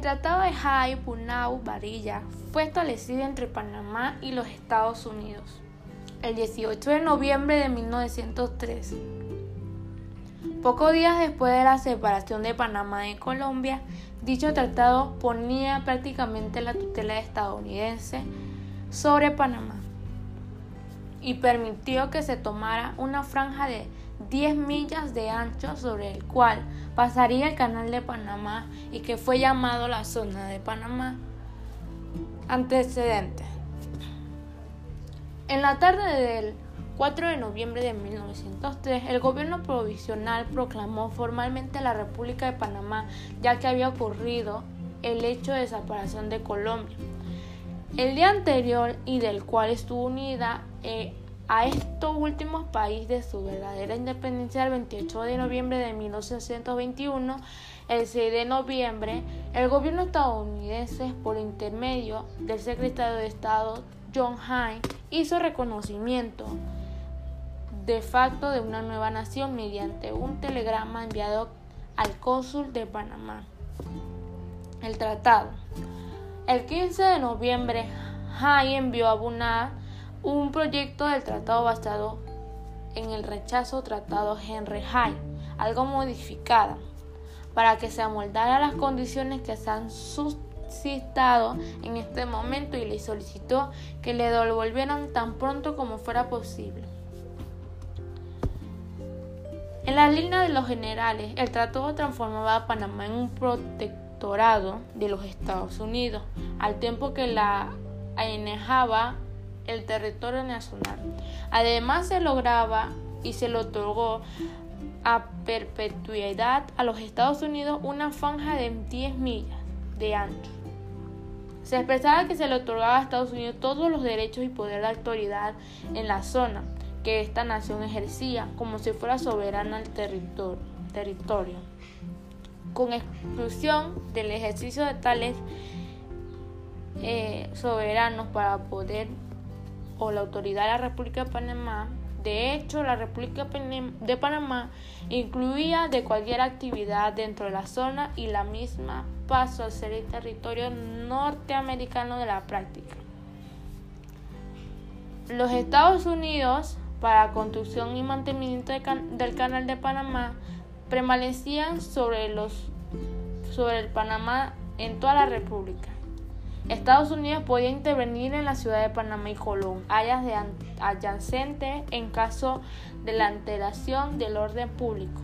Tratado de Jai Punau Varilla fue establecido entre Panamá y los Estados Unidos el 18 de noviembre de 1903. Pocos días después de la separación de Panamá de Colombia, dicho tratado ponía prácticamente la tutela estadounidense sobre Panamá y permitió que se tomara una franja de 10 millas de ancho sobre el cual pasaría el canal de Panamá y que fue llamado la zona de Panamá. Antecedentes. En la tarde del 4 de noviembre de 1903, el gobierno provisional proclamó formalmente la República de Panamá, ya que había ocurrido el hecho de separación de Colombia. El día anterior y del cual estuvo unida eh, a estos últimos países de su verdadera independencia el 28 de noviembre de 1821, el 6 de noviembre, el gobierno estadounidense, por intermedio del secretario de Estado John Hine, hizo reconocimiento de facto de una nueva nación mediante un telegrama enviado al cónsul de Panamá. El tratado. El 15 de noviembre, Hine envió a Bunar un proyecto del tratado basado en el rechazo tratado Henry Hine, algo modificada, para que se amoldara a las condiciones que se han suscitado en este momento y le solicitó que le devolvieran tan pronto como fuera posible. En la línea de los generales, el tratado transformaba a Panamá en un de los Estados Unidos, al tiempo que la anejaba el territorio nacional. Además se lograba y se le otorgó a perpetuidad a los Estados Unidos una franja de 10 millas de ancho. Se expresaba que se le otorgaba a Estados Unidos todos los derechos y poder de autoridad en la zona, que esta nación ejercía como si fuera soberana al territorio, con exclusión del ejercicio de tales eh, soberanos para poder o la autoridad de la República de Panamá. De hecho, la República de Panamá incluía de cualquier actividad dentro de la zona y la misma paso a ser el territorio norteamericano de la práctica. Los Estados Unidos para construcción y mantenimiento del canal de Panamá permanecían sobre, los, sobre el Panamá en toda la República. Estados Unidos podía intervenir en la ciudad de Panamá y Colón, áreas adyacentes en caso de la alteración del orden público.